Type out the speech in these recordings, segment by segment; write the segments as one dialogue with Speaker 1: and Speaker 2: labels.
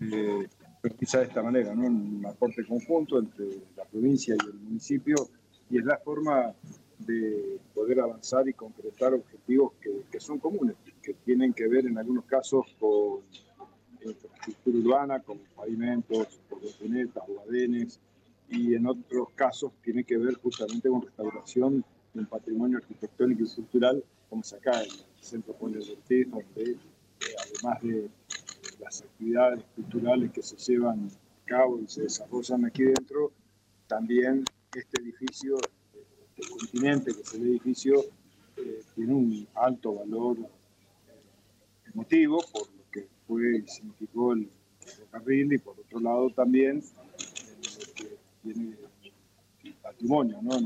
Speaker 1: eh, de esta manera, ¿no? un aporte conjunto entre la provincia y el municipio, y es la forma de poder avanzar y concretar objetivos que, que son comunes, que tienen que ver en algunos casos con infraestructura urbana, con pavimentos, por o adenes, y en otros casos tiene que ver justamente con restauración de un patrimonio arquitectónico y cultural, como es acá en el Centro Poli de donde eh, además de las actividades culturales que se llevan a cabo y se desarrollan aquí dentro, también este edificio, el continente, que es el edificio, eh, tiene un alto valor eh, emotivo por lo que fue y significó el ferrocarril y por otro lado también tiene patrimonio, ¿no?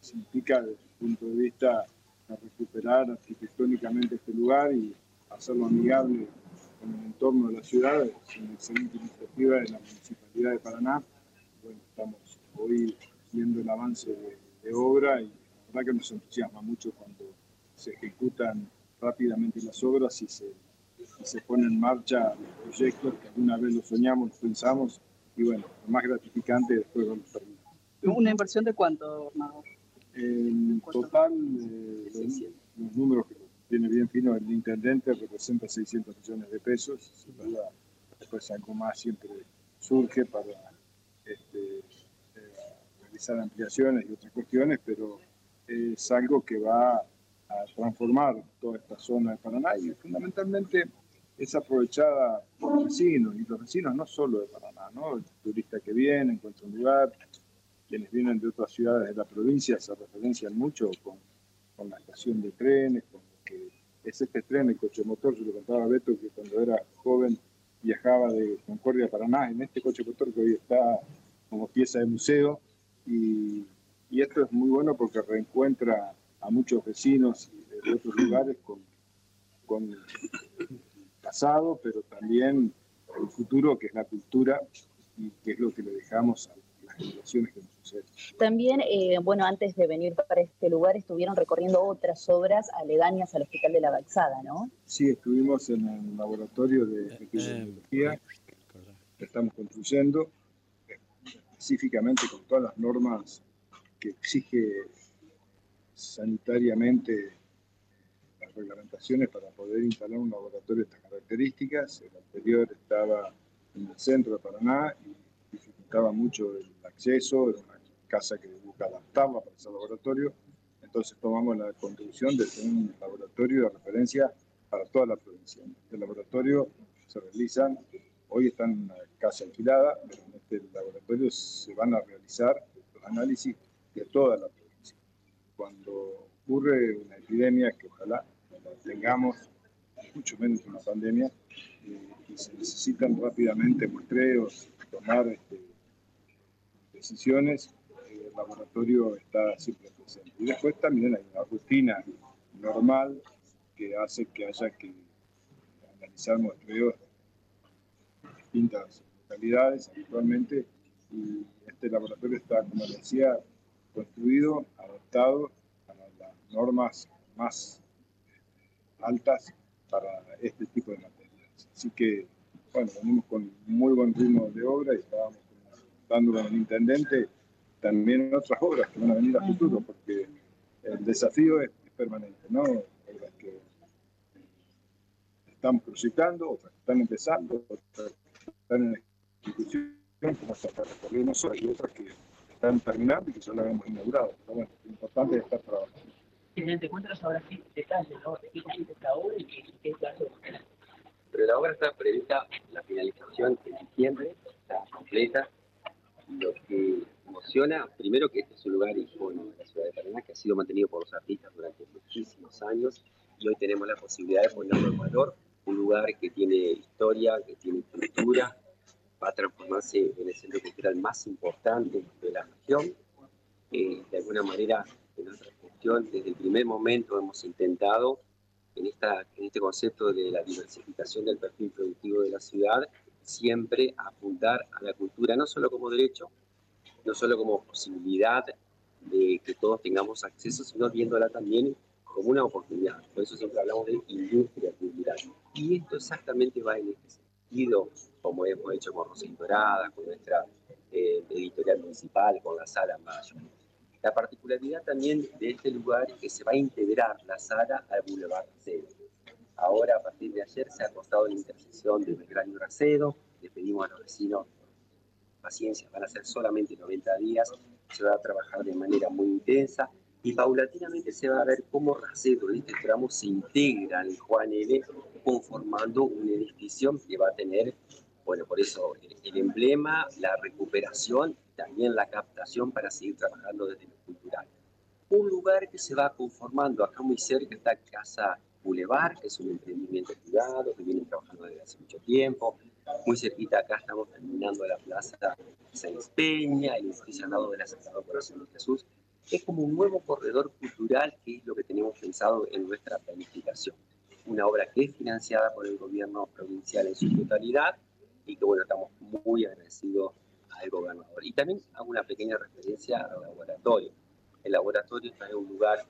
Speaker 1: Significa desde el punto de vista de recuperar arquitectónicamente este lugar y hacerlo amigable entorno de la ciudad, es una excelente iniciativa de la Municipalidad de Paraná. Bueno, estamos hoy viendo el avance de, obra y la verdad que nos entusiasma mucho cuando se ejecutan rápidamente las obras y se, y se ponen en marcha los proyectos que alguna vez los soñamos, los pensamos y bueno, lo más gratificante después vamos a terminar.
Speaker 2: ¿Una inversión de cuánto,
Speaker 1: En total, eh, los, números que tiene bien fino el intendente representa 600 millones de pesos. Sin duda, después algo más siempre surge para este, eh, realizar ampliaciones y otras cuestiones, pero es algo que va a transformar toda esta zona de Paraná y fundamentalmente es aprovechada por los vecinos, y los vecinos no solo de Paraná, ¿no? El turista que viene, encuentra un lugar, quienes vienen de otras ciudades de la provincia se referencian mucho con, con la estación de trenes, con es este tren, el coche motor, yo le contaba a Beto que cuando era joven viajaba de Concordia a Paraná en este coche motor que hoy está como pieza de museo, y, y esto es muy bueno porque reencuentra a muchos vecinos de otros lugares con, con pasado, pero también el futuro, que es la cultura y que es lo que le dejamos a las generaciones que nos suceden.
Speaker 3: También, eh, bueno, antes de venir para este lugar estuvieron recorriendo otras obras aledañas al Hospital de la Balsada, ¿no?
Speaker 1: Sí, estuvimos en el laboratorio de epidemiología que estamos construyendo, específicamente con todas las normas que exige sanitariamente reglamentaciones para poder instalar un laboratorio de estas características. El anterior estaba en el centro de Paraná y dificultaba mucho el acceso, era una casa que busca adaptarla para ese laboratorio. Entonces tomamos la contribución de un laboratorio de referencia para toda la provincia. Este laboratorio se realizan, hoy están en una casa alquilada, pero en este laboratorio se van a realizar los análisis de toda la provincia. Cuando ocurre una epidemia que ojalá tengamos, mucho menos una pandemia, eh, y se necesitan rápidamente muestreos, tomar este, decisiones, el laboratorio está siempre presente. Y después también hay una rutina normal que hace que haya que analizar muestreos de distintas localidades habitualmente y este laboratorio está, como decía, construido, adaptado a las normas más altas para este tipo de materiales. Así que, bueno, venimos con muy buen ritmo de obra y estábamos dándole al intendente también otras obras que van a venir a futuro, porque el desafío es, permanente, ¿no? Obras que estamos proyectando, otras que están empezando, otras que están en ejecución, como hasta nosotros, y otras que están terminando y que ya las hemos inaugurado. Pero bueno, lo importante es estar trabajando.
Speaker 2: Presidente, cuéntanos ahora qué detalles, ¿no? ¿De qué consiste esta obra y qué, qué es la
Speaker 4: Pero la obra está prevista la finalización en diciembre, está completa. Primero que este es un lugar icónico de la ciudad de Paraná, que ha sido mantenido por los artistas durante muchísimos años y hoy tenemos la posibilidad de ponerlo en valor. Un lugar que tiene historia, que tiene cultura, va a transformarse en el centro cultural más importante de la región. Eh, de alguna manera, en otra desde el primer momento hemos intentado, en, esta, en este concepto de la diversificación del perfil productivo de la ciudad, siempre apuntar a la cultura, no solo como derecho, no solo como posibilidad de que todos tengamos acceso, sino viéndola también como una oportunidad. Por eso siempre hablamos de industria cultural. Y esto exactamente va en este sentido. como hemos hecho con Rosín Dorada, con nuestra eh, editorial municipal, con la sala Mayo. La particularidad también de este lugar es que se va a integrar la sala al Boulevard Racedo. Ahora, a partir de ayer, se ha acostado la intersección de Belgrano y Racedo. Le pedimos a los vecinos paciencia, van a ser solamente 90 días, se va a trabajar de manera muy intensa y paulatinamente se va a ver cómo Racedo este tramo se integra en Juan L, conformando una edificación que va a tener, bueno, por eso el, emblema, la recuperación, también la captación para seguir trabajando desde lo cultural. Un lugar que se va conformando, acá muy cerca está Casa Boulevard, que es un emprendimiento privado que viene trabajando desde hace mucho tiempo. Muy cerquita acá estamos terminando la plaza Sáenz Peña, el edificio al lado de la Sagrada Corazón de Jesús es como un nuevo corredor cultural que es lo que tenemos pensado en nuestra planificación. Una obra que es financiada por el gobierno provincial en su totalidad y que bueno, estamos muy agradecidos al gobernador. Y también hago una pequeña referencia al laboratorio. El laboratorio está en un lugar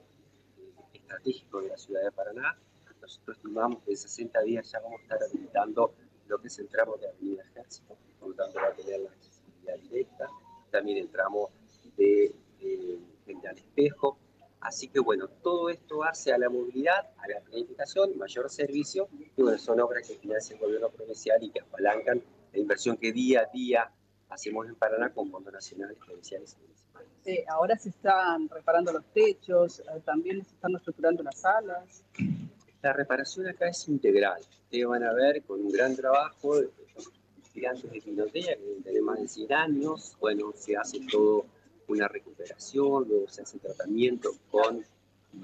Speaker 4: eh, estratégico de la ciudad de Paraná. Nosotros estimamos que en 60 días ya vamos a estar habilitando lo que es el tramo de Avenida Ejército, por lo tanto va a tener la accesibilidad directa. También el tramo de frente al espejo. Así que bueno, todo esto hace a la movilidad, a la planificación, mayor servicio, y bueno, son obras que financia el gobierno provincial y que apalancan la inversión que día a día hacemos en Paraná con fondos nacionales, provinciales y municipales.
Speaker 5: Sí, ahora se están reparando los techos, eh, también se están estructurando las salas.
Speaker 4: La reparación acá es integral. Ustedes van a ver con un gran trabajo de estudiantes de Pinotea, que tienen más de 100 años, bueno, se hace todo una recuperación, luego se hace tratamiento con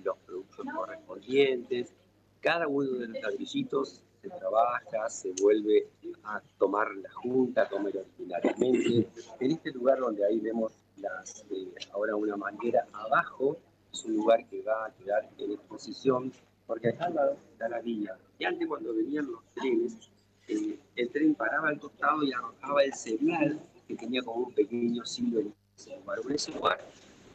Speaker 4: los productos correspondientes. Cada uno de los ladrillitos se trabaja, se vuelve a tomar la junta, comer originalmente. En este lugar donde ahí vemos las, eh, ahora una manguera abajo, es un lugar que va a quedar en exposición, porque acá está la vía. Y antes cuando venían los trenes, eh, el tren paraba al costado y arrojaba el cereal que tenía como un pequeño silo se en ese lugar,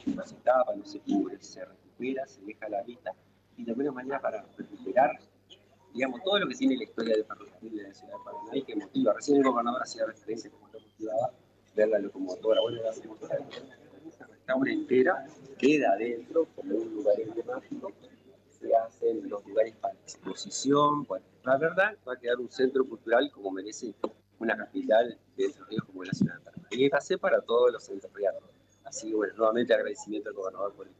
Speaker 4: no se tapa, no se cubre, se recupera, se deja la vista y de alguna manera para recuperar, digamos, todo lo que tiene la historia del ferrocarril de la ciudad de Paraná y que motiva. Recién el gobernador hacía referencia como lo motivaba ver la locomotora. Bueno, la locomotora se restaura entera, queda adentro como un lugar emblemático, se hacen los lugares para exposición. Bueno, la verdad va a quedar un centro cultural como merece una capital de desarrollo como la ciudad de Paraná. Y para todos los entrerrianos. Así que bueno, nuevamente agradecimiento al gobernador por el